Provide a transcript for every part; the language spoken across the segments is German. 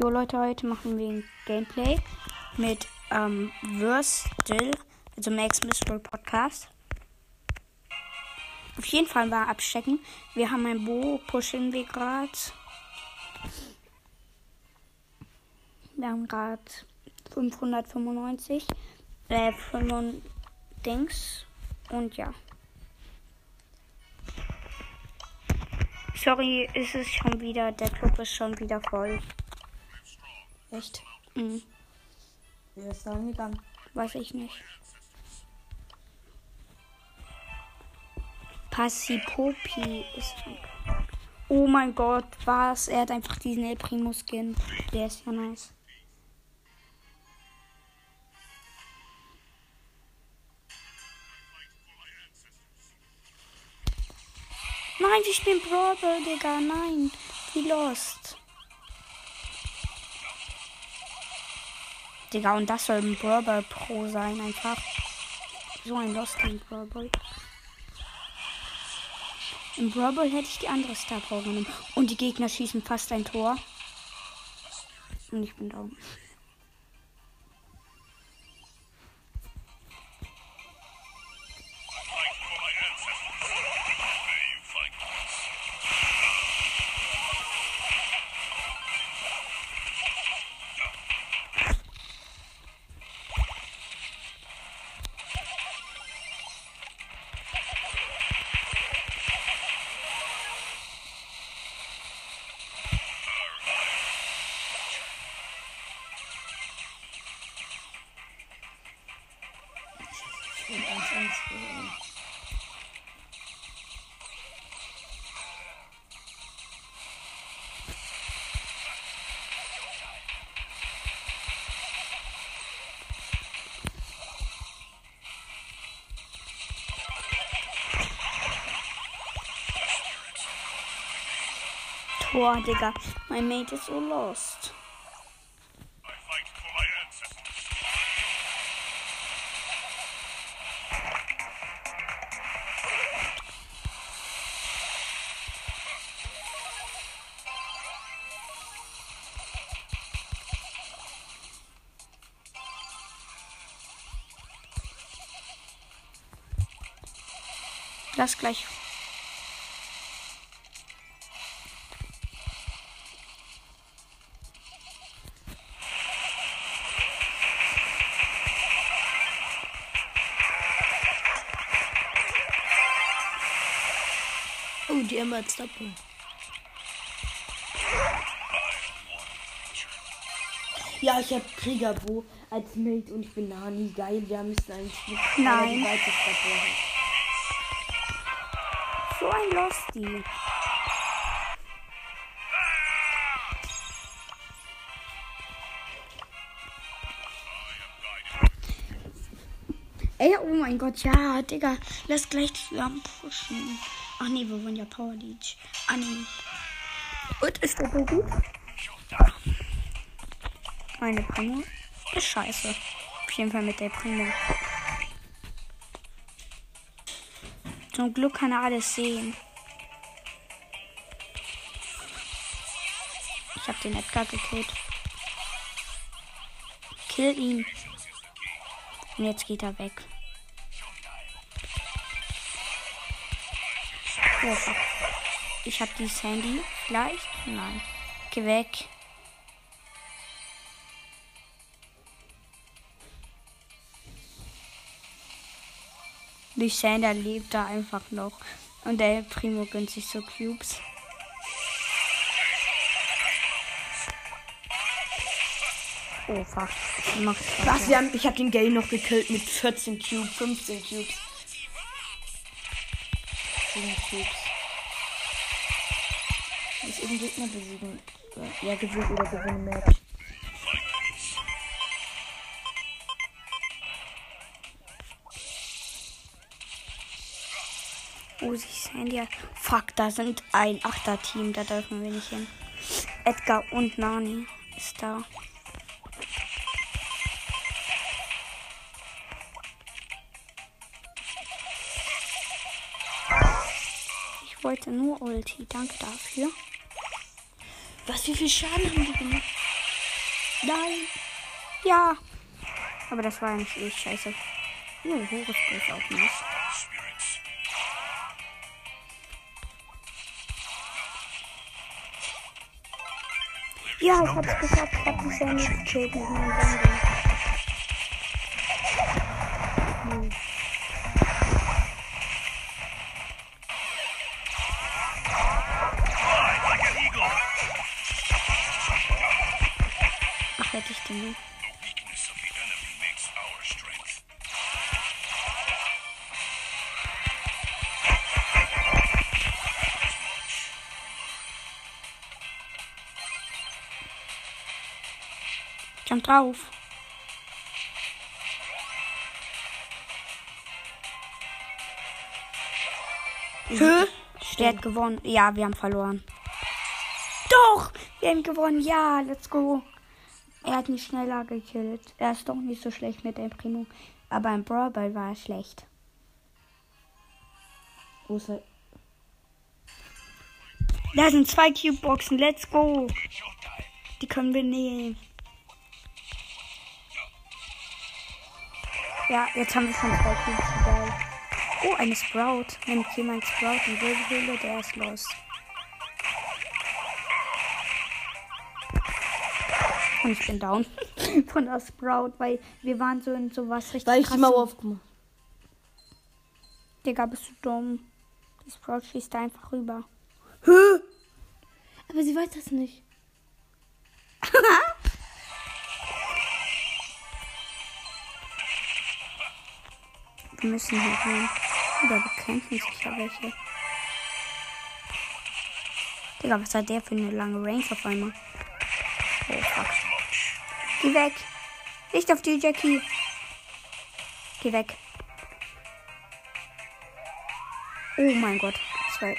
Jo Leute, heute machen wir ein Gameplay mit ähm, Würstel, also Max Mystery Podcast. Auf jeden Fall mal abchecken. Wir haben ein Bo, pushen wir gerade. Wir haben gerade 595. Äh, 5 Dings. Und ja. Sorry, ist es schon wieder. Der Club ist schon wieder voll. Echt? Mhm. Wer ist da hingegangen? Weiß ich nicht. Passipopi ist. Oh mein Gott, was? Er hat einfach diesen El Primo Skin. Der ist ja nice. Nein, wir spielen Brawl Digga. Nein. Wie lost. Digga, und das soll ein Ball Pro sein, einfach. So ein Lost in Brawl. Im Brawl hätte ich die andere Star Power genommen. Und die Gegner schießen fast ein Tor. Und ich bin down. Tor, Digga. Mein Mate ist so lost. Lass gleich. Die Emma hat Stopper. Ja, ich habe Kriegerbo als Mate und ich bin Nani. Geil, wir müssen Nein. die weite Stopper haben. So ein Losty. Ey, oh mein Gott, ja, Digga. Lass gleich zusammen pushen. Ach nee, wir wollen ja Power Leech. Ah nee. Und ist der so gut? Meine Primo ist scheiße. Auf jeden Fall mit der Primo. Zum Glück kann er alles sehen. Ich hab den Edgar gekillt. Kill ihn. Und jetzt geht er weg. Oh, fuck. Ich hab die Sandy. Vielleicht? Nein. Geh weg. Die Sander lebt da einfach noch. Und der Primo gönnt sich so Cubes. Oh fuck. Was? Wir haben, ich habe den Gay noch gekillt mit 14 Cubes, 15 Cubes. 7 Cubes. Muss irgendeinen Gegner besiegen. Ja, gewinnt oder gewinne Match. Oh, sie sind ja. Fuck, da sind ein Achter-Team, da dürfen wir nicht hin. Edgar und Nani ist da. Ich wollte nur Ulti, danke dafür. Was, wie viel Schaden haben die gemacht? Nein. Ja. Aber das war eigentlich eh scheiße. Oh, Horus ist auch nicht. Ja, ich hab's geschafft. Ich hab die Sandy gekillt mit meinem Sandy. Jump drauf. Hö? Der hat gewonnen. Ja, wir haben verloren. Doch! Wir haben gewonnen. Ja, let's go. Er hat mich schneller gekillt. Er ist doch nicht so schlecht mit der Primo. Aber im Brawl Ball war er schlecht. Wo ist er? Da sind zwei Cube-Boxen. Let's go. Die können wir nehmen. Ja, jetzt haben wir schon zwei Cubes. Geil. Oh, eine Sprout. Wenn jemand Sprout in Höhle, der ist los. Und ich bin down von der Sprout, weil wir waren so in sowas richtig Weil ich die Mauer aufgemacht Digga, bist du dumm. Die Sprout schießt da einfach rüber. Hä? Aber sie weiß das nicht. Wir müssen hier rein. Da bekämpfen sich ja welche. Digga, was hat der für eine lange Range auf einmal? Oh, fuck. Geh weg. Nicht auf die Jackie. Geh weg. Oh mein Gott. Zwei.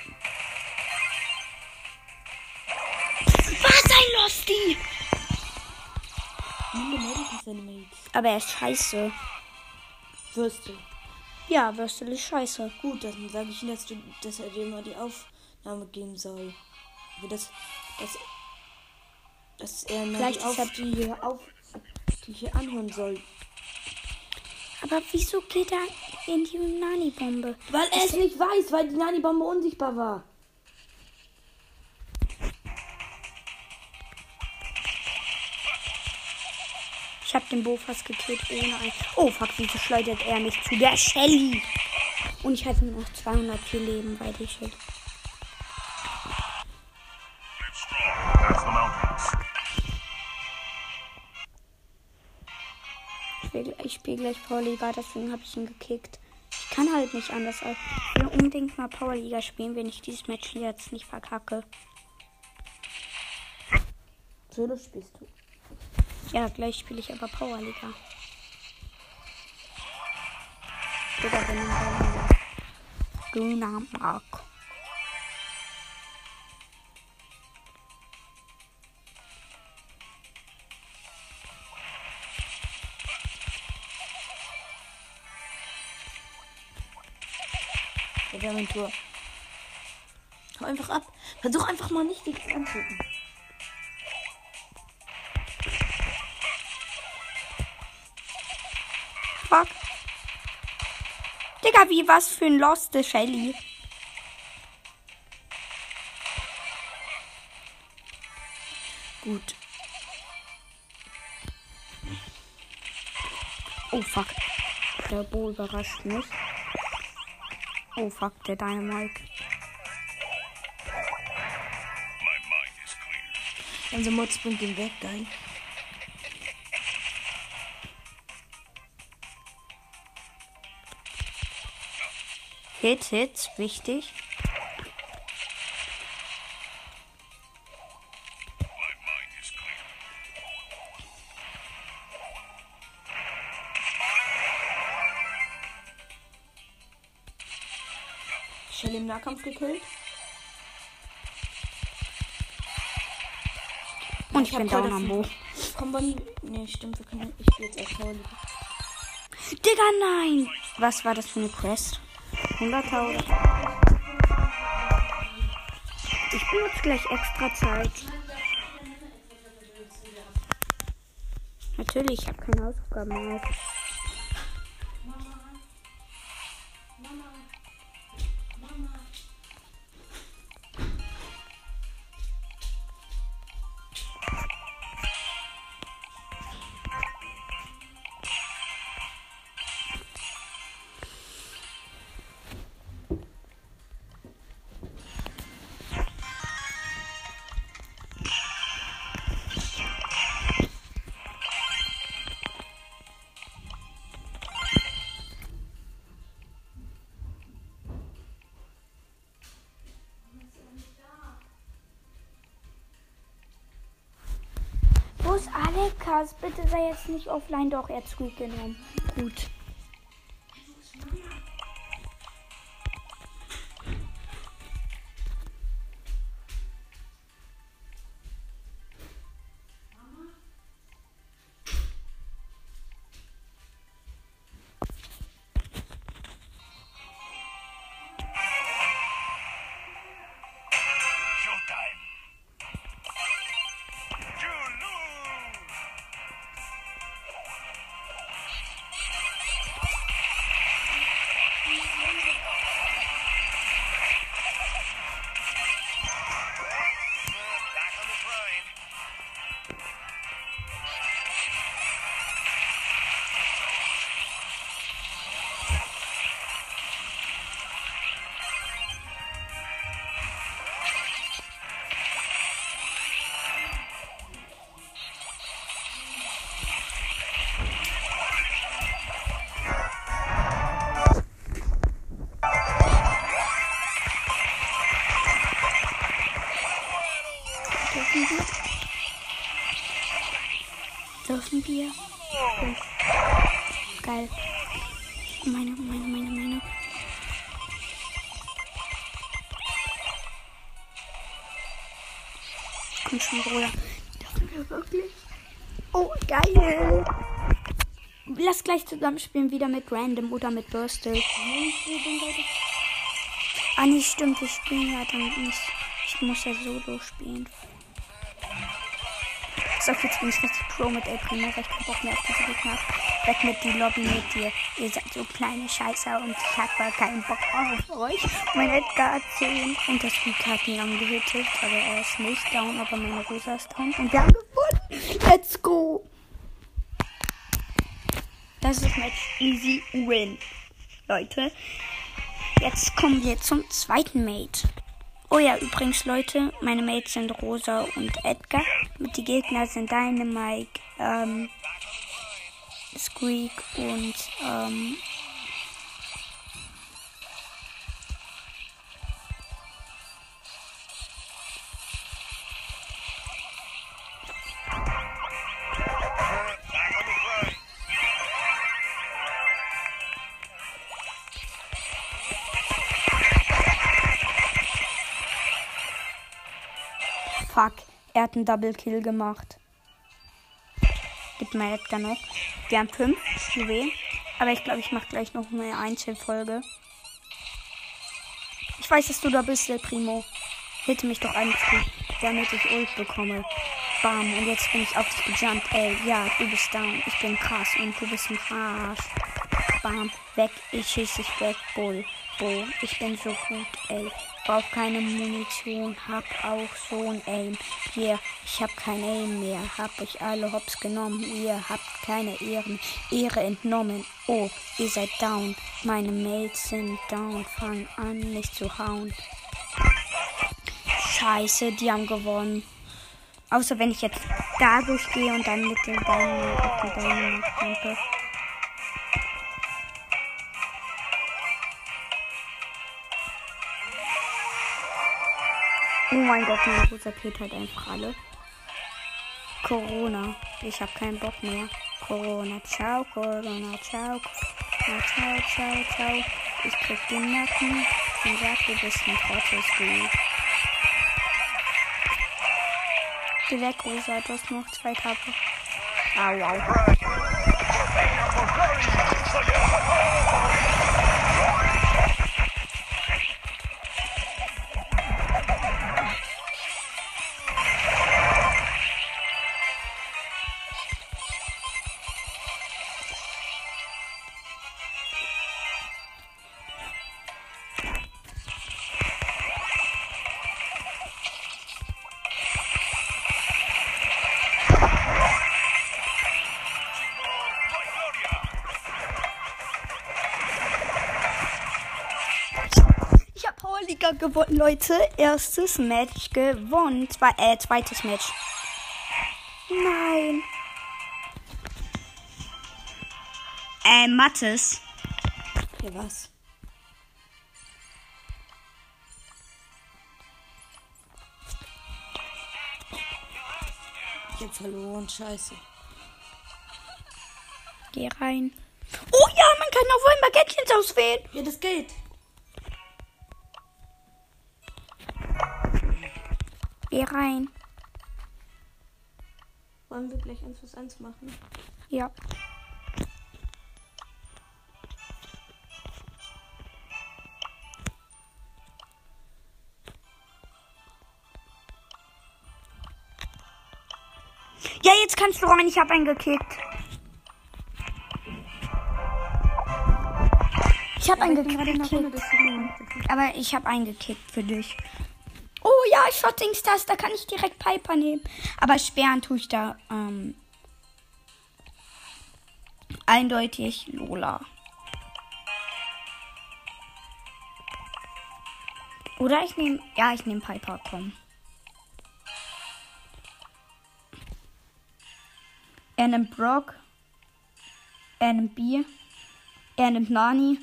Was ein Losty! Aber er ist scheiße. Würste. Ja, Würstel ist scheiße. Gut, dann sage ich ihm, dass, du, dass er dir mal die Aufnahme geben soll. Wie das, dass, dass er mal Vielleicht die, auf, die, hier auf, die hier anhören soll. Aber wieso geht er in die Nani-Bombe? Weil er es nicht weiß, weil die Nani-Bombe unsichtbar war. Den Bo fast gekillt ohne ein. Oh fuck, wieso schleudert er mich zu der Shelly? Und ich hatte nur noch 204 Leben bei der Shelly. Ich spiele ich spiel gleich Powerliga, deswegen habe ich ihn gekickt. Ich kann halt nicht anders. als- Ich will unbedingt mal Powerliga spielen, wenn ich dieses Match jetzt nicht verkacke. Solo spielst du. Ja, gleich spiele ich aber Powerliga. Digga, wenn du Grüner Mark. Ja, wir haben ein Tor. Hau einfach ab. Versuch einfach mal nicht die anzugucken. Fuck. Digga, wie was für ein Lost Shelly. Gut. Oh fuck. Der Bo überrascht mich. Oh fuck, der Dynamite. Unser Mod springt den weg, geil. Hit, Hit, wichtig. Shelly im Nahkampf gekillt. Und ich hab bin down am Bo. Komm, Bonnie. Nee, stimmt, wir können. Ich spiele jetzt erst. Digga, nein! Was war das für eine Quest? 100.000. Ich benutze gleich extra Zeit. Natürlich, ich habe keine Hausaufgaben mehr. Alekas? Bitte sei jetzt nicht offline, doch, er hat Squeak genommen. Gut. Bruder. Dürfen wir wirklich? Oh, geil. Lass gleich zusammen spielen, wieder mit Random oder mit Burstel. Ah, nee, stimmt, wir spielen ja dann nicht. Ich muss ja solo spielen. So, jetzt bin ich richtig pro mit El Primo, weil ich keinen Bock mehr auf diese Gegner hab. Weg mit die Lobby mit dir. Ihr seid so kleine Scheißer und ich hab keinen Bock auf euch. Mein Edgar hat 10 und das Spiel hat ihn angehittet, aber er ist nicht down, aber meine Rosa ist down. Und wir haben gewonnen. Let's go. Das ist Match easy win. Leute. Jetzt kommen wir zum zweiten Mate. Oh ja, übrigens, Leute, meine Mates sind Rosa und Edgar. Und die Gegner sind Dynamite, ähm, Squeak und, ähm, fuck, er hat einen Double Kill gemacht. Gib mir Edgar noch. Wir haben fünf Juwelen. Aber ich glaube, ich mache gleich noch eine Einzelfolge. Ich weiß, dass du da bist, der Primo. Hitte mich doch einfach, damit ich Ult bekomme. Bam, und jetzt bin ich auf dich gejumpt. Ey, ja, du bist down. Ich bin krass und du bist ein Arsch. Bam, weg, ich schieße dich weg, Bull. Bull, ich bin so gut, ey. Brauch keine Munition, hab auch so ein Aim. Hier, ich hab kein Aim mehr, hab euch alle hops genommen. Ihr habt keine Ehren, Ehre entnommen. Oh, ihr seid down. Meine Mates sind down. Fang an, mich zu hauen. Scheiße, die haben gewonnen. Außer wenn ich jetzt da durchgehe und dann mit den Beinen auf die Beine. Oh mein Gott, mein Rosa killt halt einfach alle. Corona. Ich hab keinen Bock mehr. Corona, ciao, Corona, ciao. Corona, ciao, ciao, ciao. Ich krieg den Nacken und sag, du bist ein Trottelspiel. Geh weg, Rosa, du hast noch zwei Tage. Au, au. Gewonnen, Leute. Erstes Match gewonnen. Zwei, äh, zweites Match. Nein. Äh, Mattes. Ja, was? Ich hab verloren, scheiße. Geh rein. Oh ja, man kann auch wohl Baguettchens auswählen. Ja, das geht. Geh rein. Wollen wir gleich 1 plus 1 machen? Ja. Ja, jetzt kannst du rein. Ich habe einen gekickt. Ich habe einen gekickt. Aber ich habe einen gekickt für dich. Ja, Shotting Stars, da kann ich direkt Piper nehmen. Aber sperren tue ich da ähm, eindeutig Lola. Oder ich nehme, ja, ich nehme Piper, komm. Er nimmt Brock. Er nimmt B. Er nimmt Nani.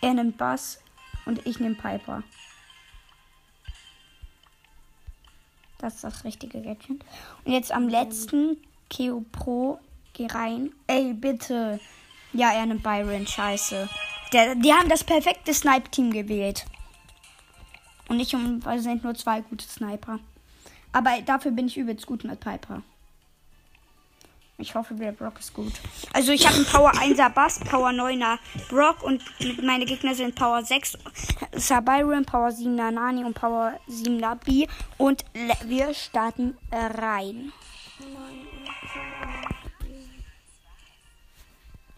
Er nimmt Bass. Und ich nehme Piper. Das ist das richtige Gadget. Und jetzt am letzten Keo Pro. Geh rein. Ey, bitte. Ja, er nimmt Byron. Scheiße. Der, die haben das perfekte Snipe-Team gewählt. Und ich und sind nur zwei gute Sniper. Aber dafür bin ich übelst gut mit Piper. Ich hoffe, der Brock ist gut. Also ich habe einen Power 1er Bass, Power 9er Brock und meine Gegner sind Power 6 Byron, Power 7er Nani und Power 7er B. Und wir starten äh, rein.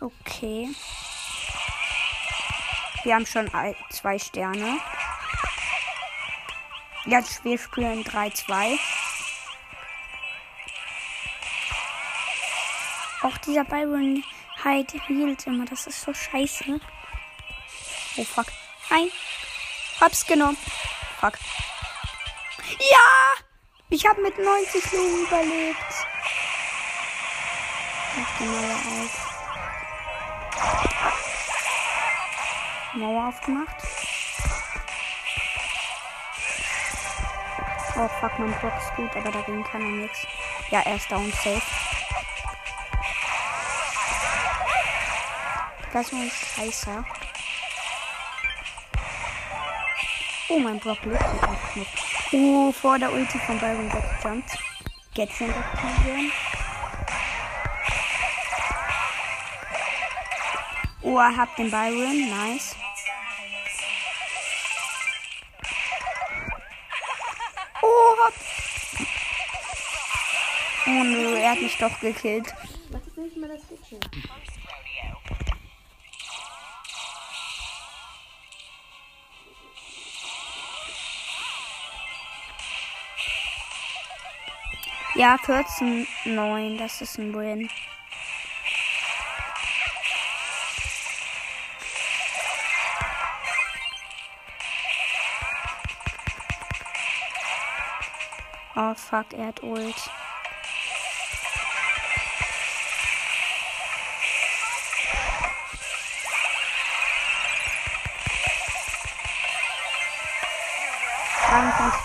Okay. Wir haben schon zwei Sterne. Jetzt wir spielen 3-2. Auch dieser Byron Hyde hielt immer. Das ist so scheiße. Oh fuck. Nein. Hab's genommen. Fuck. Ja! Ich habe mit 90 Leben überlebt. Mach die Mauer auf. Mauer aufgemacht. Oh fuck, mein Block ist gut, aber dagegen kann er nichts. Ja, er ist down safe. Das ist ein Scheißer. Oh, mein Block lebt einfach nicht. Oh, vor der Ulti von Byron wegjumpt. Gadget aktivieren. Oh, er hat den Byron. Nice. Oh, hab. Oh nö, er hat mich doch gekillt. Was ist nicht mal das Gadget? Ja, 14, 9, das ist ein Win. Oh fuck, er hat Ult.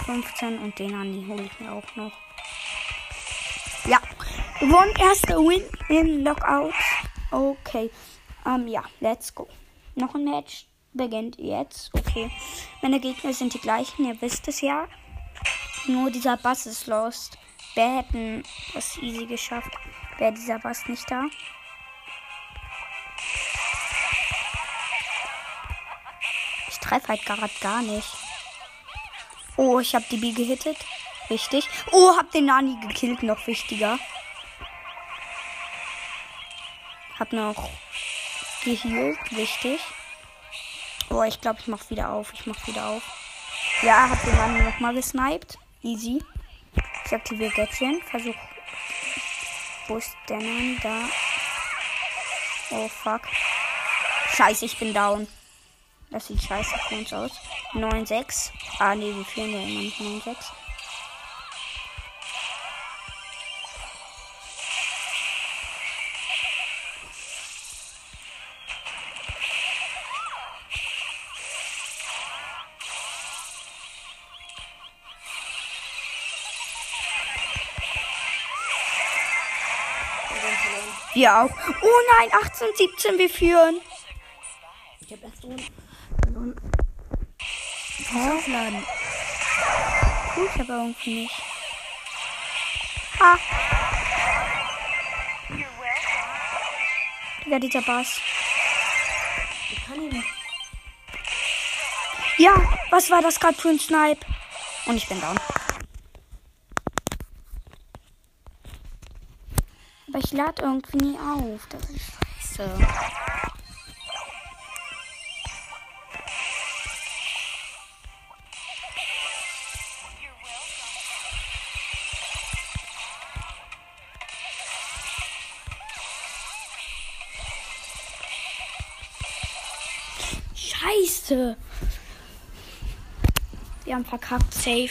15 und den an die hole ich mir auch noch. Gewonnen. Erster Win im Lockout. Okay. Ähm, ja, let's go. Noch ein Match beginnt jetzt. Okay. Meine Gegner sind die gleichen, ihr wisst es ja. Nur dieser Bass ist lost. Wer hätten das easy geschafft? Wäre dieser Bass nicht da? Ich treffe halt gerade gar nicht. Oh, ich habe die B gehittet. Wichtig. Oh, hab den Nani gekillt, noch wichtiger. Hab noch gehealt, wichtig. Oh, ich glaube, ich mach wieder auf. Ich mach wieder auf. Ja, hab den Nani nochmal gesniped. Easy. Ich aktiviere Gadget. Versuch. Wo ist der Nani? Da. Oh, fuck. Scheiße, ich bin down. Das sieht scheiße für uns aus. 9-6. Ah, nee, wir führen ja immer nicht 9-6. Wir auch. Oh nein, 18, 17, wir führen. Ich habe erst verloren. Aufladen. Gut, aber irgendwie nicht. Ha. Digga, dieser Bass. Ich kann ihn nicht. Ja, was war das gerade für ein Snipe? Und ich bin down. Aber ich lade irgendwie nie auf. Das ist scheiße. Scheiße. Wir haben verkackt. Safe.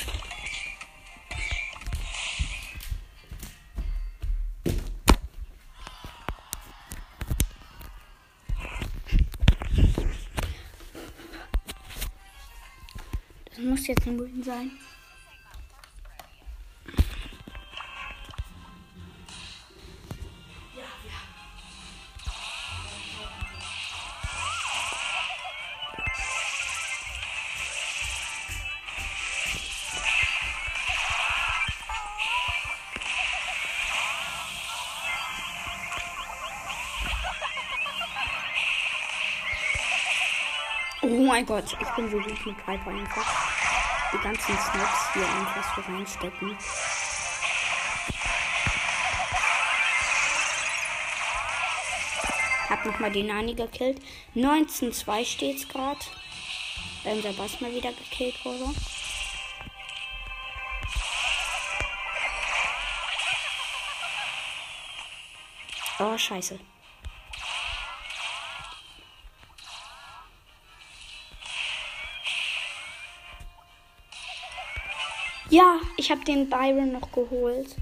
Muss jetzt ein Win sein. Oh mein Gott, ich bin so gut mit Piper einfach. Die ganzen Snaps hier einfach so reinstecken. Hab nochmal den Nani gekillt. 19-2 steht's gerade. Weil unser Boss mal wieder gekillt wurde. Oh, scheiße. Ja, ich habe den Byron noch geholt.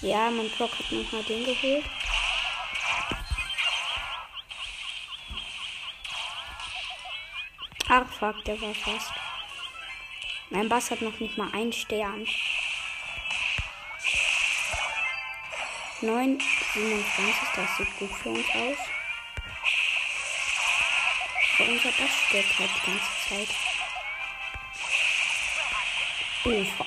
Ja, mein Brock hat nochmal den geholt. Ach fuck, der war fast. Mein Bass hat noch nicht mal einen Stern. 9, 27, das sieht gut für uns aus. Aber unser Bass stirbt halt die ganze Zeit. Oh fuck.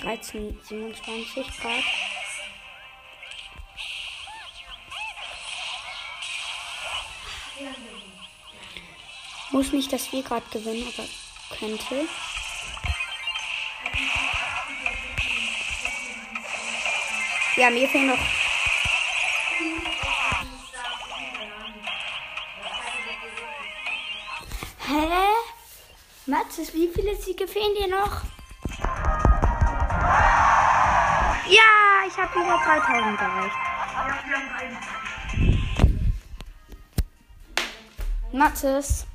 13, 27 Grad. Muss nicht, dass wir gerade gewinnen, aber könnte. Ja, mir fehlen noch. Matzes, wie viele Siege fehlen dir noch? Ja, ich habe über 3000 erreicht. Matzes.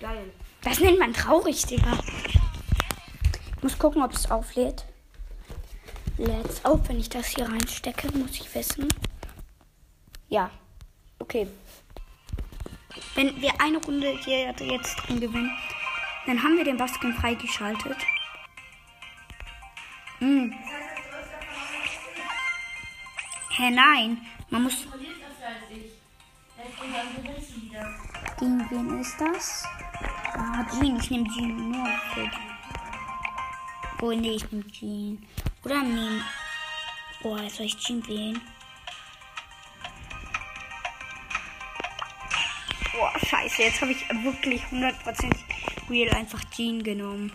Geil. Das nennt man traurig, Digga. Ich muss gucken, ob es auflädt. Lädt's auf, wenn ich das hier reinstecke, muss ich wissen. Ja. Okay. Wenn wir eine Runde hier jetzt drin gewinnen, dann haben wir den Basken freigeschaltet. Hm. Hä, nein. Man muss. Gegen wen ist das? Ah, Jean. Ich nehme Jean nur. Gut. Oh, nee, ich nehme Jean. Oder nehmen. Oh, soll ich Jean wählen. Scheiße. Jetzt habe ich wirklich 100% real einfach Jean genommen.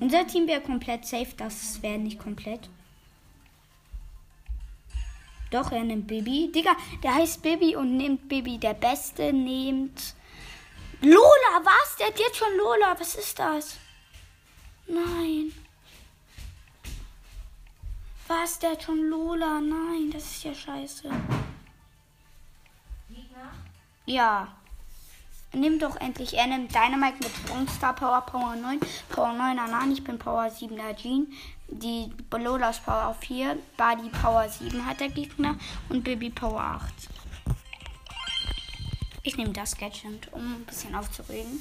Unser Team wäre komplett safe. Das wäre nicht komplett. Doch, er nimmt Baby. Digga, der heißt Baby und nimmt Baby. Der Beste nimmt. Lola, was? Der hat jetzt schon Lola. Was ist das? Nein. Was, der hat schon Lola? Nein, das ist ja scheiße. Ja. Nimm doch endlich. Er nimmt Dynamite mit Star Power, Power 9, Power 9 Anan, ich bin Power 7 Jean. Die Lola ist Power 4, Buddy Power 7 hat der Gegner und Baby Power 8. Ich nehme das Gadget, um ein bisschen aufzuregen.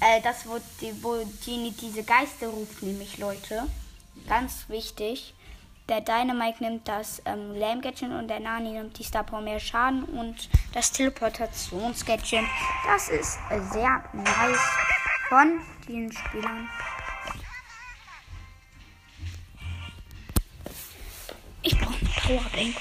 Äh, das, wo, die, wo Genie diese Geister ruft, nämlich Leute. Ganz wichtig. Der Dynamite nimmt das ähm, Lame Gadget und der Nani nimmt die Star Power mehr Schaden und das Teleportations Gadget. Das ist sehr nice von den Spielern. Ich brauche eine Powerbank.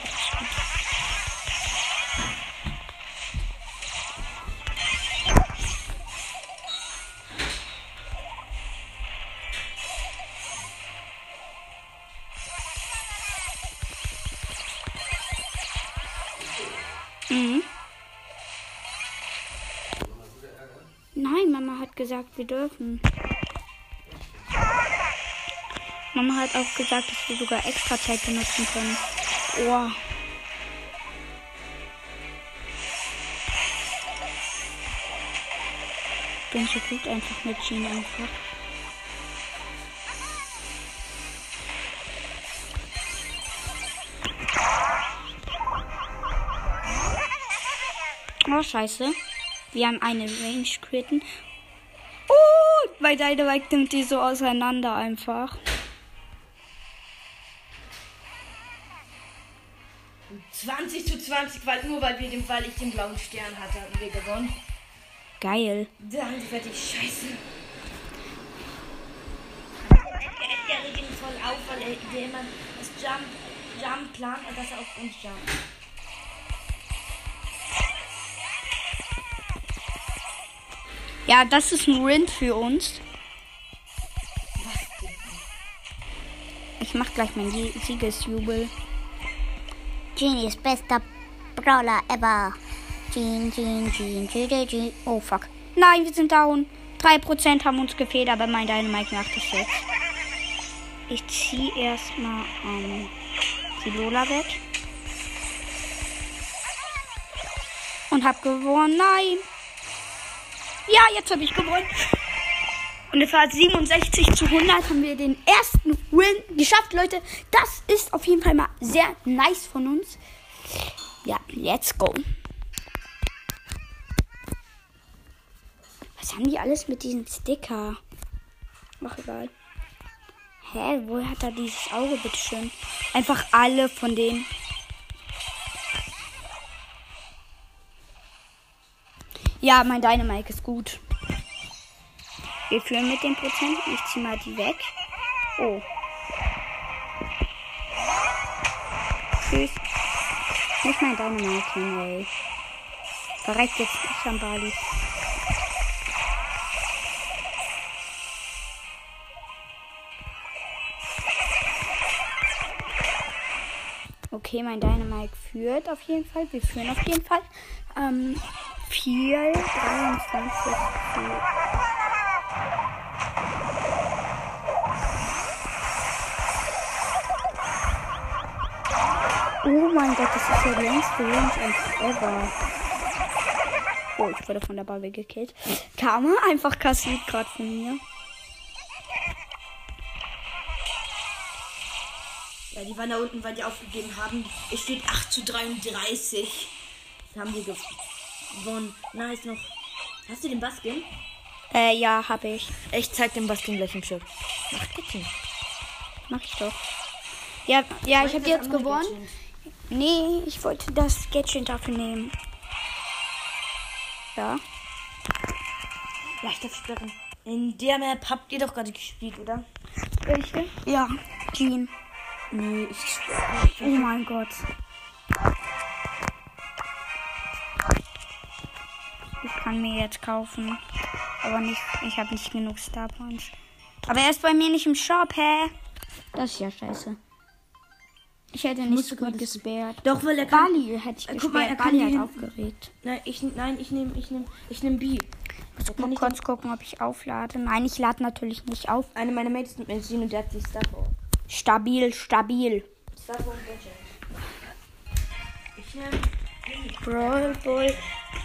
Mhm. Nein, Mama hat gesagt, wir dürfen. Mama hat auch gesagt, dass wir sogar extra Zeit benutzen können. Oh. Bin so gut einfach mit Jean einfach. Oh, scheiße. Wir haben eine Range Critten. Oh, bei Dynamite nimmt die so auseinander einfach. 20 zu 20, weil nur weil wir den, weil ich den blauen Stern hatte, haben wir gewonnen. Geil. Dann fertig, scheiße. Er regt voll auf, weil er der immer das Jump, Jump plant, dass er auf uns jumpt. Ja, das ist ein Win für uns. Ich mach gleich meinen Sie- Siegesjubel. Genies bester Brawler ever. Jean, Jean, Jean, Jean, Jean. Oh fuck. Nein, wir sind down. 3% haben uns gefehlt, aber mein Dynamite macht es jetzt. Ich zieh erstmal ähm, die Lola weg. Und hab gewonnen. Nein. Ja, jetzt habe ich gewonnen. Und es war 67 zu 100 haben wir den ersten Win geschafft, Leute. Das ist auf jeden Fall mal sehr nice von uns. Ja, let's go. Was haben die alles mit diesen Sticker? Mach egal. Hä, woher hat er dieses Auge, bitteschön? Einfach alle von denen. Ja, mein Dynamite ist gut. Wir führen mit den Prozenten. Ich zieh mal die weg. Oh. Tschüss. Nicht mein Dynamite, hin, ey. Verreckt jetzt nicht am Bali. Okay, mein Dynamite führt auf jeden Fall. Wir führen auf jeden Fall. Ähm, 4, 23 zu Oh mein Gott, das ist ja die längste Range als ever. Oh, ich wurde von der Barbie gekillt. Karma einfach kassiert gerade von mir. Ja, die waren da unten, weil die aufgegeben haben. Es steht 8 zu 33. Das haben wir gewonnen. Nice noch. Hast du den Baskin? Äh, ja, hab ich. Ich zeig den Baskin gleich im Shop. Ach, bitte. Mach ich doch. Ja, ja, ich habe jetzt gewonnen. Nee, ich wollte das Gadget dafür nehmen. Ja. Leichter sperren. In der Map habt ihr doch gerade gespielt, oder? Welche? Ja, Jean. Nee, ich Oh mein Gott. Kann mir jetzt kaufen. Aber nicht, ich habe nicht genug Star Points. Aber er ist bei mir nicht im Shop, hä? Das ist ja scheiße. Ich hätte nicht so gut gesperrt. Doch, weil er kann. Bali hätte ich Äh, gesperrt. guck mal, er kann Bali hat aufgeregt. Nein, ich, nein, ich nehme ich nehm, ich nehm B. Kann Mal ich kurz gucken, ob ich auflade. Nein, ich lade natürlich nicht auf. eine meiner Mates mit Medizin und der hat die Starfall. Stabil, stabil. Starfall und Gadget. Ich nehme. Brawl Ball.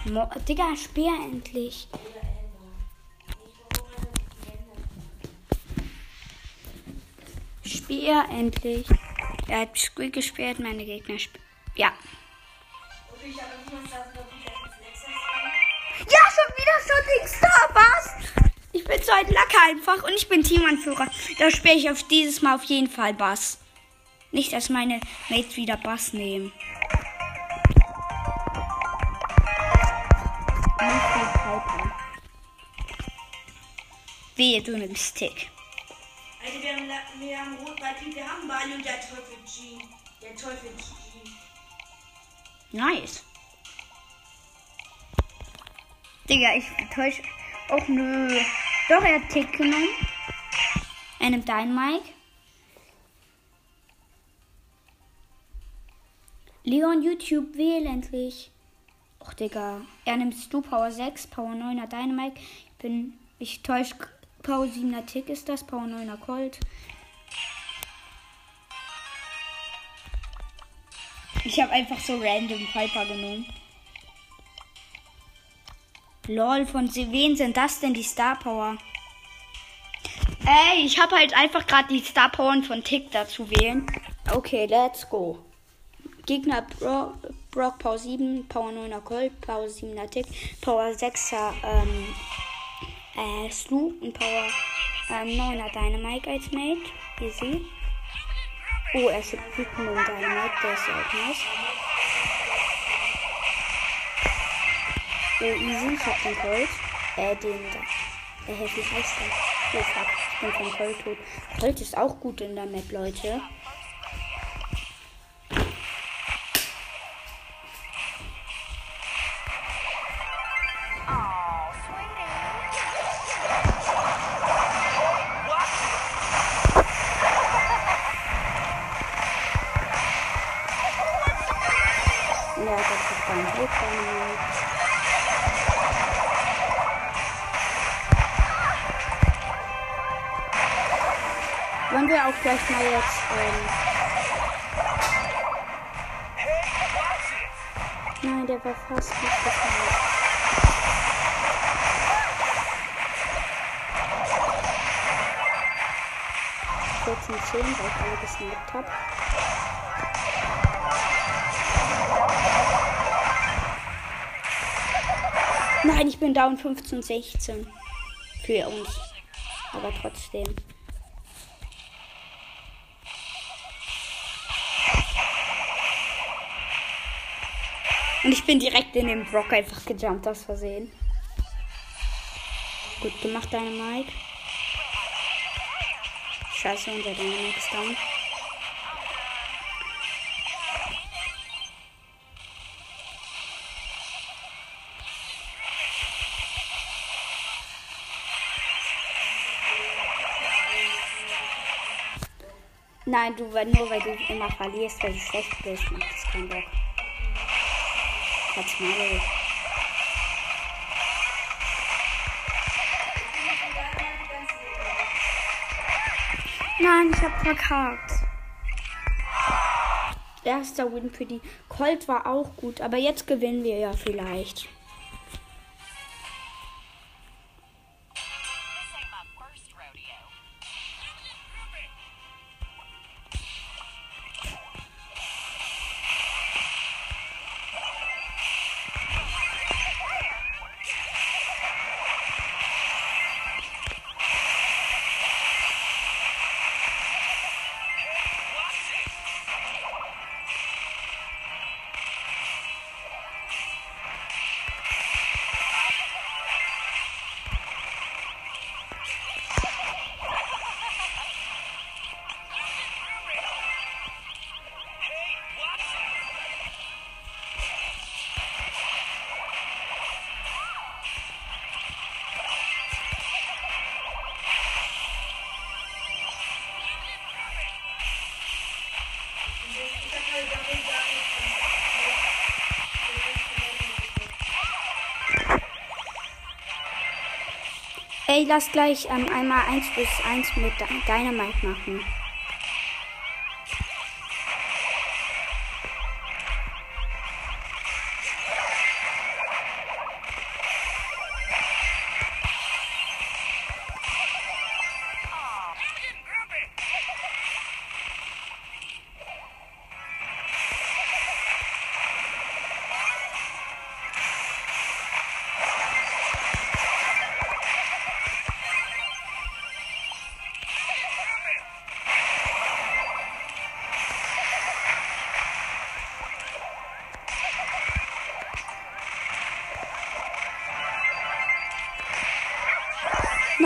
Mo Digga, Speer endlich. Speer endlich. Er hat Squeak gesperrt, meine Gegner sp Ja. Ja, schon wieder Shooting Star, was? Ich bin so ein Lacker einfach und ich bin Teamanführer. Da sperre ich auf dieses Mal auf jeden Fall Bass. Nicht, dass meine Mates wieder Bass nehmen. Wehe, du nimmst Tick. Also wir haben, wir haben Rot bei wir haben Bali und der Teufel Jean. Der Teufel Jean. Nice. Digga, ich täusche. Och nö. Doch, er hat Tick genommen. Er nimmt deinen Mike. Leon YouTube wähl endlich. Och, Digga. Er nimmt Stu Power 6, Power 9er Dynamite. Ich bin. Ich täusche. Power 7er Tick ist das, Power 9er Colt. Ich habe einfach so random Piper genommen. Lol, von wem sind das denn die Star Power? Ey, ich habe halt einfach gerade die Star Power von Tick dazu wählen. Okay, let's go. Gegner Bro Brock Power 7, Power 9er Colt, Power 7er Tick, Power 6er ähm, äh, Stu und Power ähm, 9er Dynamite als Mate. Easy. Oh, er schickt Wüten und Dynamite, der ist ja auch nice. Oh, easy, ich hab den Colt. Äh, den da. Äh, wie heißt der? Oh, fuck, ich bin vom Colt tot. Colt ist auch gut in der Map, Leute. 14 down, 15, 16. Für uns. Aber trotzdem. Und ich bin direkt in den Brock einfach gejumpt aus Versehen. Gut gemacht, deine Mike. Scheiße, unser deinem Next Down. Nein, du, nur weil du immer verlierst, weil du schlecht bist, macht das keinen Bock. Quatsch mal. Nein, ich hab verkackt. Erster Win für die. Colt war auch gut, aber jetzt gewinnen wir ja vielleicht. Lass gleich ähm, einmal 1 bis 1 mit Dy- Dynamite machen.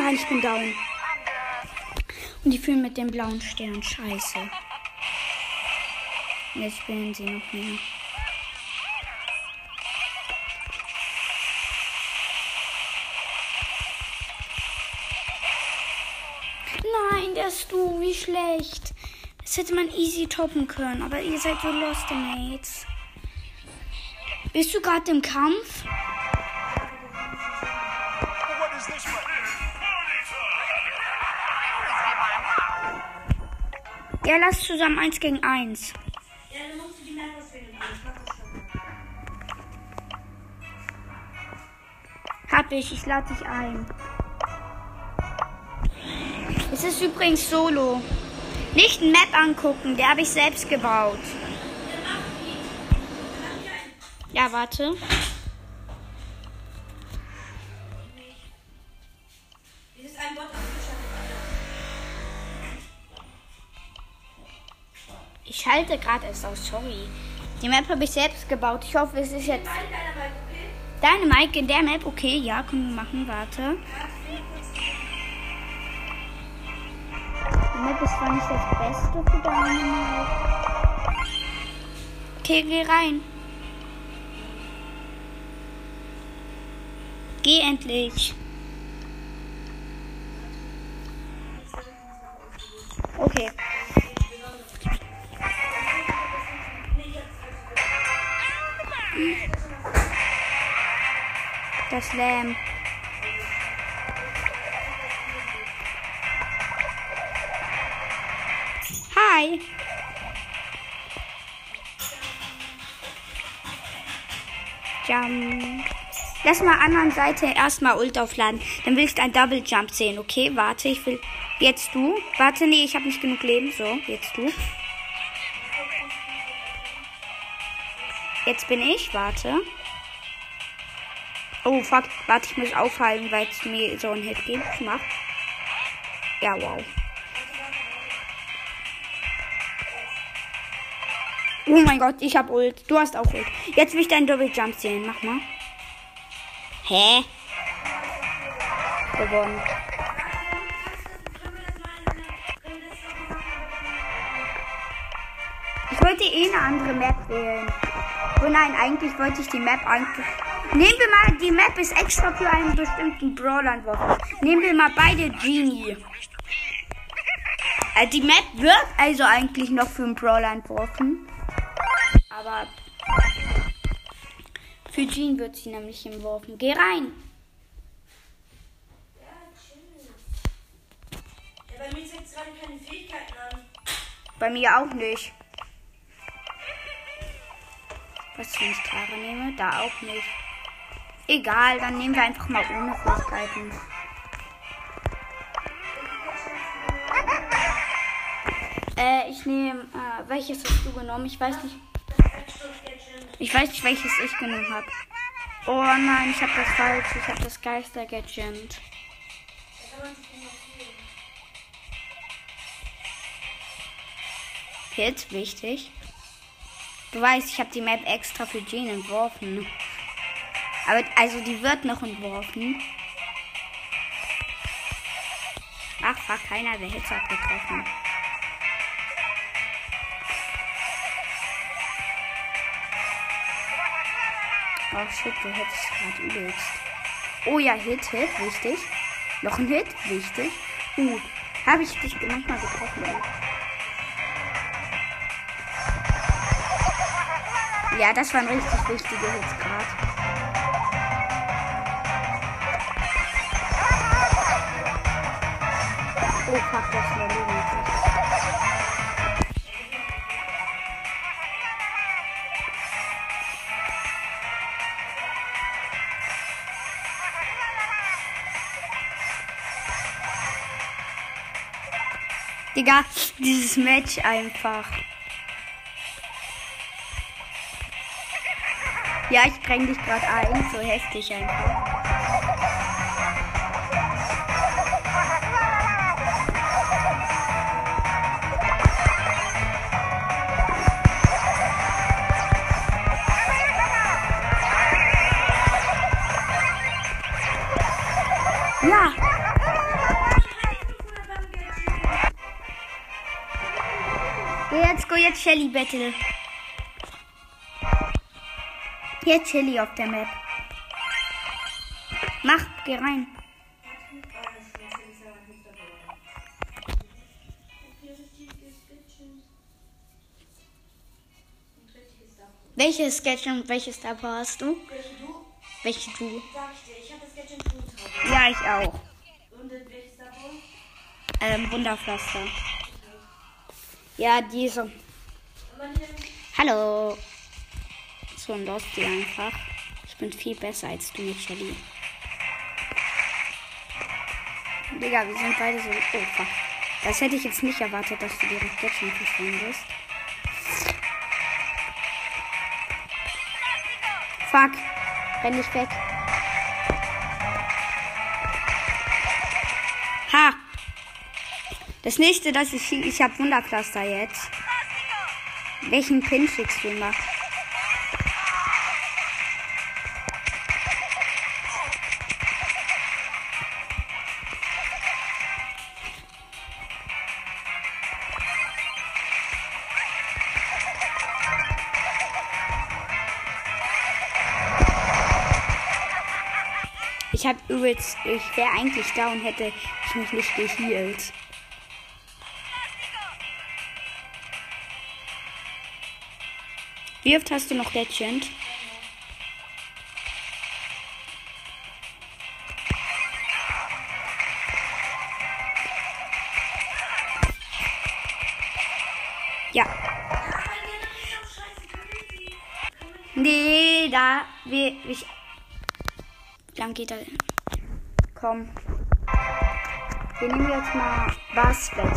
Nein, ich bin down. Und die fühlen mit dem blauen Stern. Scheiße. Jetzt spielen sie noch mehr. Nein, der Stu, wie schlecht. Das hätte man easy toppen können, aber ihr seid so lost, Mates. Bist du gerade im Kampf? Ja, lass zusammen 1 gegen 1. Ja, dann musst du die Map auswählen. Hab ich, ich lade dich ein. Es ist übrigens Solo. Nicht ein Map angucken, der habe ich selbst gebaut. Ja, warte. Schalte gerade erst aus, sorry. Die Map habe ich selbst gebaut. Ich hoffe, es ist jetzt deine Mike in der Map. Okay, ja, können wir machen. Warte. Die Map ist zwar nicht das Beste für deine Mike. Okay, geh rein. Geh endlich. Das Lamm. Hi. Jump. Lass mal anderen Seite erstmal Ult aufladen. Dann will ich ein Double Jump sehen, okay? Warte, ich will. Jetzt du. Warte, nee, ich habe nicht genug Leben. So, jetzt du. Jetzt bin ich. Warte. Oh, fuck. Warte, ich muss aufhalten, weil es mir so einen Hit gibt. Mach. Ja, wow. Oh mein Gott, ich hab Ult. Du hast auch Ult. Jetzt will ich deinen Double Jump sehen. Mach mal. Hä? Gewonnen. Ich wollte eh eine andere Map wählen. Oh nein, eigentlich wollte ich die Map eigentlich. Nehmen wir mal, die Map ist extra für einen bestimmten Brawler entworfen. Nehmen wir mal beide Genie. Äh, die Map wird also eigentlich noch für einen Brawler entworfen. Aber für Jean wird sie nämlich entworfen. Geh rein. Ja, bei mir es gerade keine Fähigkeiten an. Bei mir auch nicht. Was wenn ich Tara nehme? Da auch nicht. Egal, dann nehmen wir einfach mal ohne Fähigkeiten. Äh, ich nehme, äh, welches hast du genommen? Ich weiß nicht. Ich weiß nicht, welches ich genommen habe. Oh nein, ich habe das falsch. Ich habe das Geister-Gadget. Hit, wichtig. Du weißt, ich habe die Map extra für Jean entworfen. Aber also die wird noch entworfen. Ach, fuck, keiner der Hits hat getroffen. Oh shit, du hättest gerade übelst. Oh ja, Hit, Hit, wichtig. Noch ein Hit, wichtig. Uh, habe ich dich manchmal getroffen. Ja, das waren richtig wichtige Hits gerade. Oh fuck, das ist überlegen. Digga, dieses Match einfach. Ja, ich bring dich gerade ein, so heftig einfach. Shelly Battle. Jetzt Shelly auf der Map. Mach, geh rein. Welche Sketch und welche Star hast du? Welche du? Welche du? Sag ich dir, ich habe Gadget Food Ja, ich auch. Und welches davon? Ähm, Wunderpflaster. Ja, diese. Hallo. So ein Losty einfach. Ich bin viel besser als du Shelly. Digga, wir sind beide so. Oh fuck. Das hätte ich jetzt nicht erwartet, dass du direkt jetzt schon verschwindest. Fuck. Renn nicht weg. Ha. Das nächste, das ich ich habe Wunderpflaster jetzt. Welchen Pin schickst du immer? Ich hab übelst, ich wäre eigentlich da und hätte ich mich nicht gehealt. Wie oft hast du noch Legend? Ja. Nee, da. Wir, ich, wie lang geht das? Komm. Wir nehmen jetzt mal Basketball.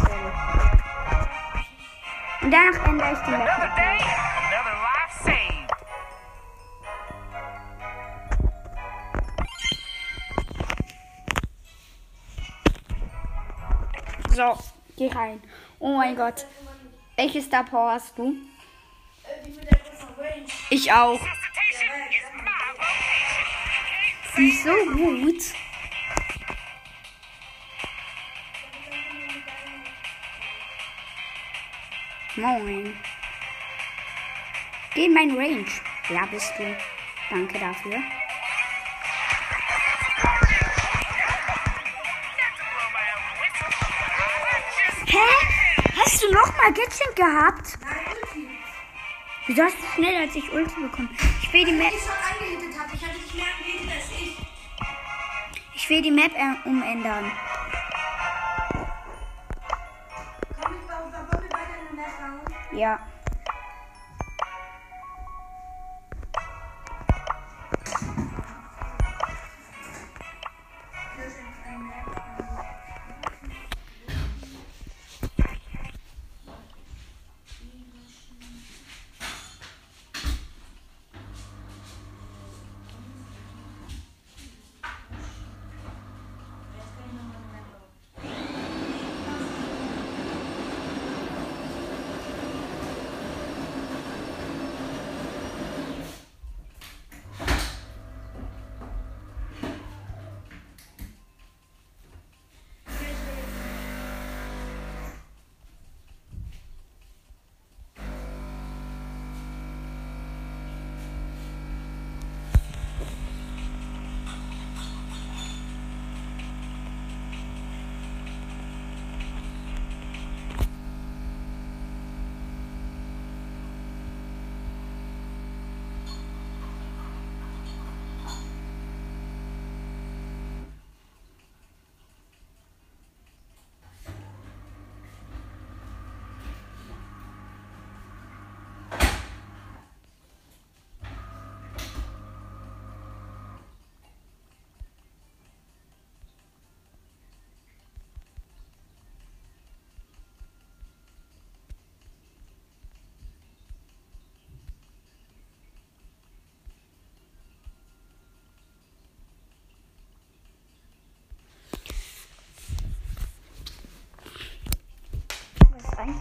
Und danach ändere ich die Map. So, geh rein. Oh mein Gott. Welche Star Power hast du? Ich auch. Sie ist so gut. Moin. Geh in mein Range. Ja, bist du. Danke dafür. Hast du noch mal Gadget gehabt? Nein, Ulti. Wieso hast du schneller als ich Ulti bekommen? Ich will die Map, Ich schon angehittet habe. Ich hatte dich mehr angehittet als ich. ich will die Map äh, umändern. Komm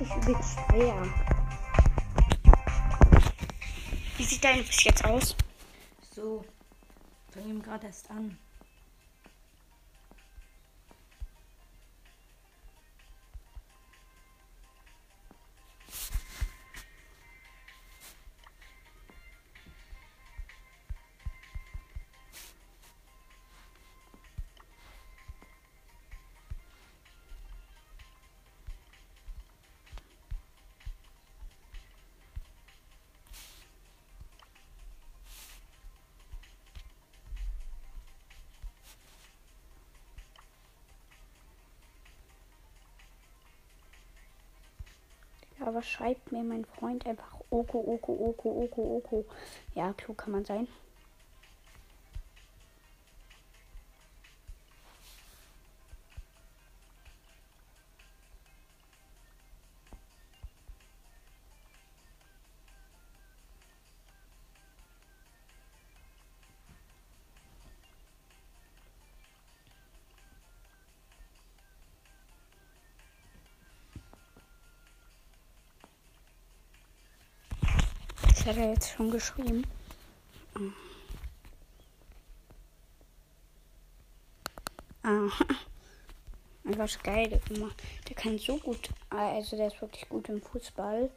Ja. wird schwer. Wie sieht deine bis jetzt aus? So. Fang ihm gerade erst an. Aber schreibt mir mein Freund einfach Oko, Oko, Oko, Oko, Oko. Ja, klug kann man sein. Hat er jetzt schon geschrieben. Ah. So geil, mal- der kann so gut, also der ist wirklich gut im Fußball.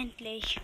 Endlich.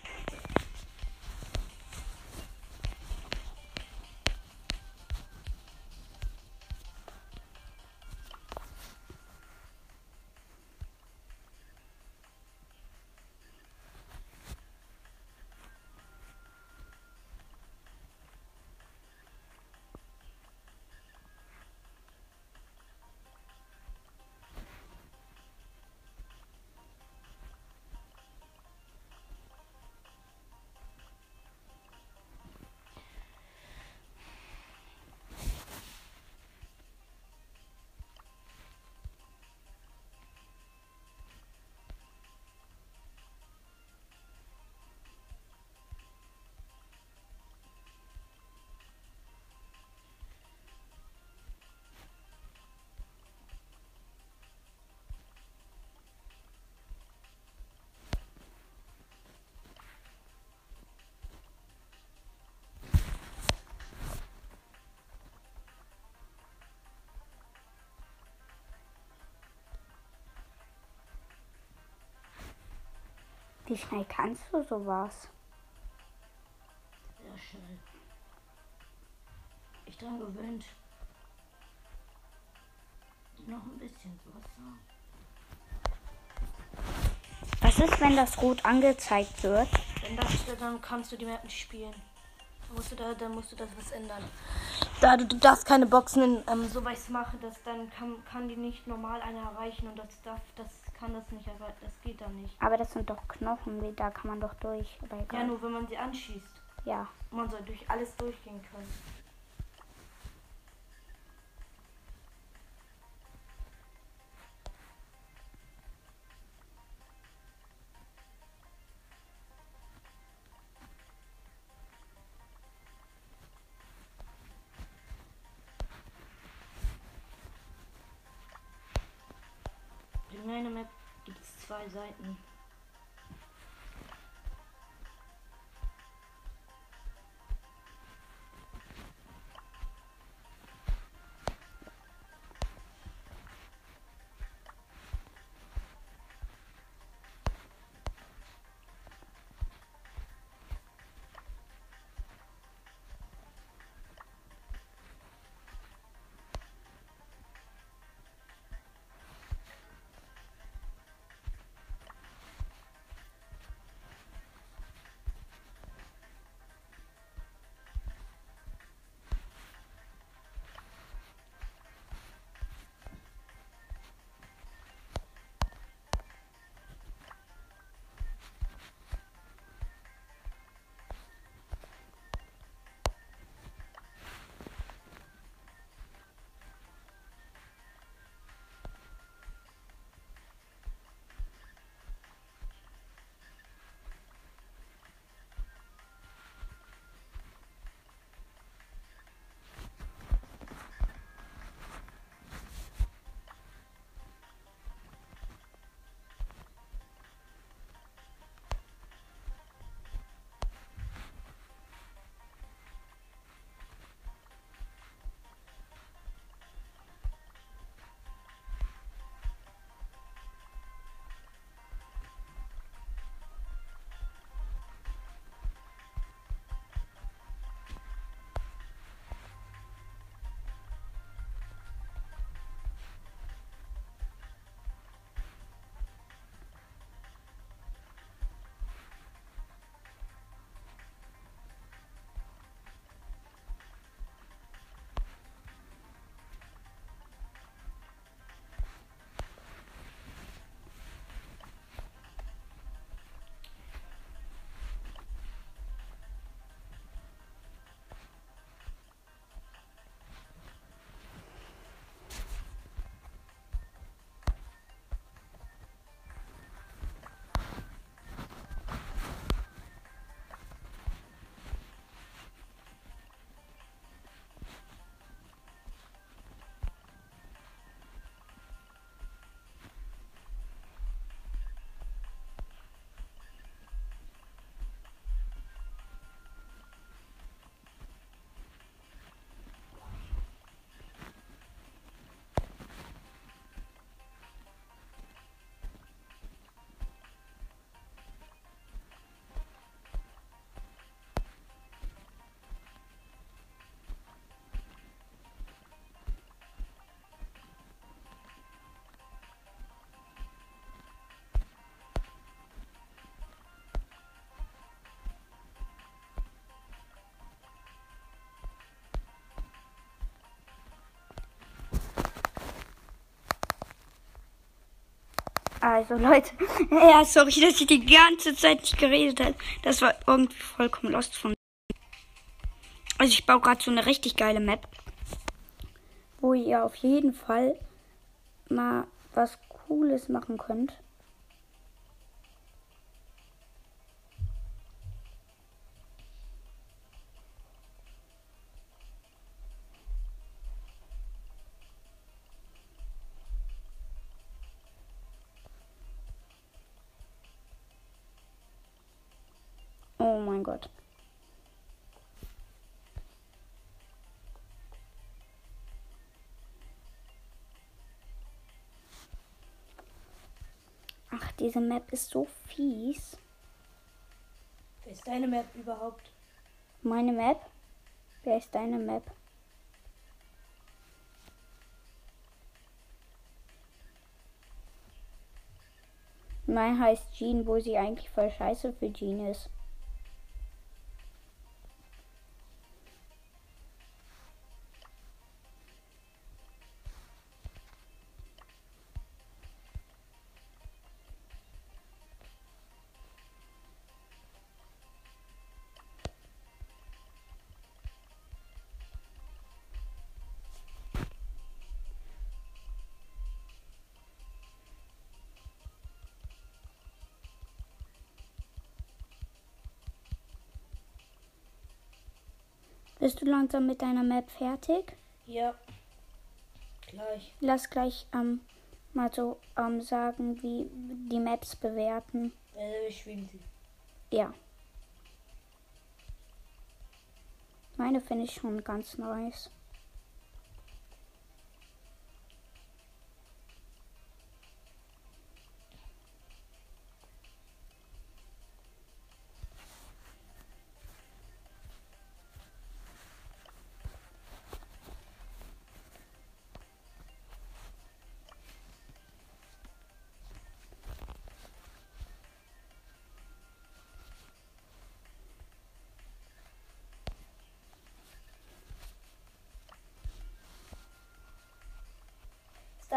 Wie schnell kannst du sowas? Sehr schnell. Ich dran gewöhnt. Noch ein bisschen Wasser. Was ist, wenn das rot angezeigt wird? Wenn das dann kannst du die Map nicht spielen. Dann musst du da, dann musst du das was ändern. Da du, du darfst keine Boxen in, ähm, so weiß machen, dass dann kann, kann die nicht normal eine erreichen und das darf, das kann das nicht erreichen. Das geht dann nicht. Aber das sind doch Knochen, da kann man doch durch. Aber Ja, nur wenn man sie anschießt. Ja. Man soll durch alles durchgehen können. Also Leute, ja, sorry, dass ich die ganze Zeit nicht geredet habe. Das war irgendwie vollkommen lost von. Also ich baue gerade so eine richtig geile Map, wo ihr auf jeden Fall mal was Cooles machen könnt. Ach, diese Map ist so fies. Wer ist deine Map überhaupt? Meine Map? Wer ist deine Map? Mein heißt Jean, wo sie eigentlich voll scheiße für Jean ist. Du langsam mit deiner Map fertig? Ja. Gleich. Lass gleich ähm, mal so ähm, sagen, wie die Maps bewerten. Äh, ich spiele sie. Ja. Meine finde ich schon ganz nice.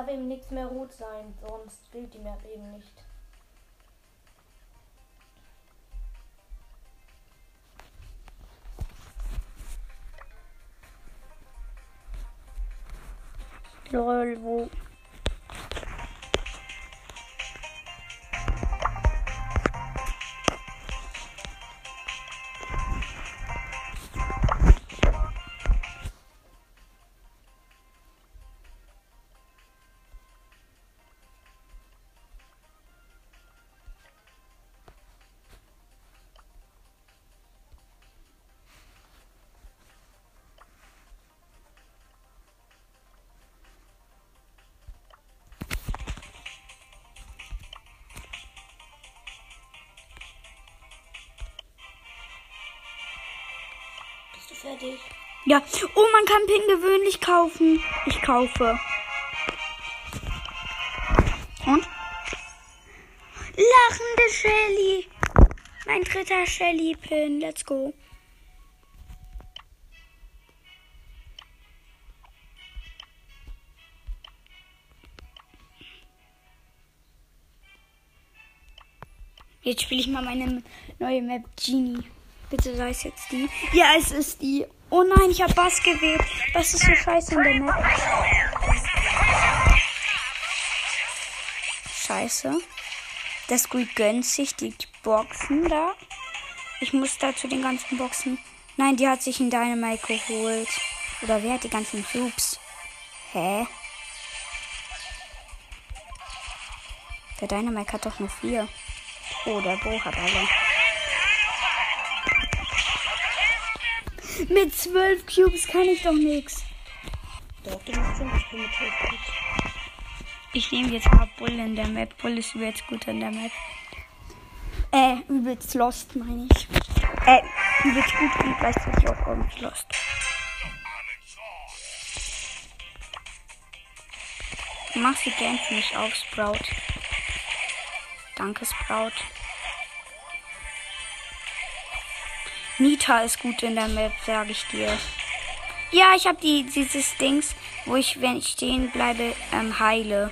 Eben nichts mehr rot sein, sonst gilt die Map eben nicht. Lol, wo? Bist fertig? Ja. Oh, man kann Pin gewöhnlich kaufen. Ich kaufe. Und? Lachende Shelly. Mein dritter Shelly-Pin. Let's go. Jetzt spiele ich mal meine neue Map Genie. Bitte sei es jetzt die. Ja, es ist die. Oh nein, ich habe Bass gewählt. Das ist so scheiße in der Map. Scheiße. Der Squeak gönnt sich die Boxen da. Ich muss da zu den ganzen Boxen. Nein, die hat sich in Dynamite geholt. Oder wer hat die ganzen Cubes? Hä? Der Dynamite hat doch nur vier. Oh, der Bo hat alle. Mit zwölf Cubes kann ich doch nichts. Doch, du musst schon. Ich bin mit zwölf gut. Ich nehme jetzt mal Bull in der Map. Bull ist übelst gut in der Map. Äh, übelst lost, meine ich. Äh, übelst gut und gleichzeitig auch irgendwie lost. Mach sie gern für mich auf, Sprout. Danke, Sprout. Nita ist gut in der Map, sage ich dir. Ja, ich habe die, dieses Dings, wo ich, wenn ich stehen bleibe, ähm, heile.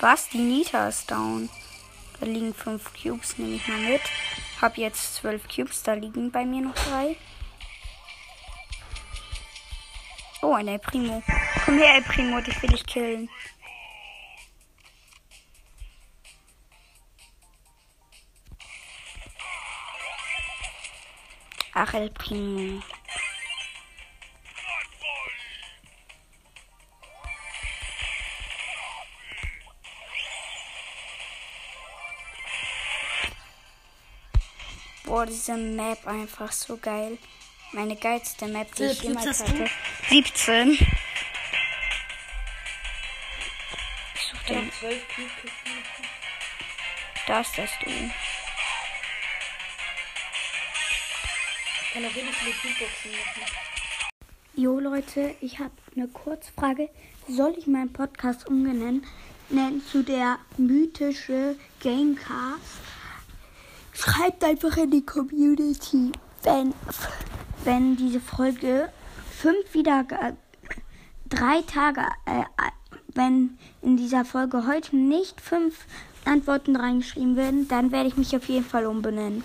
Was? Die Nita ist down. Da liegen fünf Cubes, nehme ich mal mit. Hab jetzt zwölf Cubes, da liegen bei mir noch drei. Oh, ein El Primo. Komm her, El Primo, dich will ich killen. Ach, El Primo. Boah, diese Map einfach so geil. Meine geilste Map, die Wie ich jemals hatte. 17. Ich such den. Da ist das du. Kann auch richtig viele Cubeboxen machen. Jo Leute, ich habe eine Kurzfrage. Soll ich meinen Podcast umbenennen nennen zu der mythische Gamecast? Schreibt einfach in die Community, wenn, wenn diese Folge fünf wieder drei Tage, äh, wenn in dieser Folge heute nicht fünf Antworten reingeschrieben werden, dann werde ich mich auf jeden Fall umbenennen.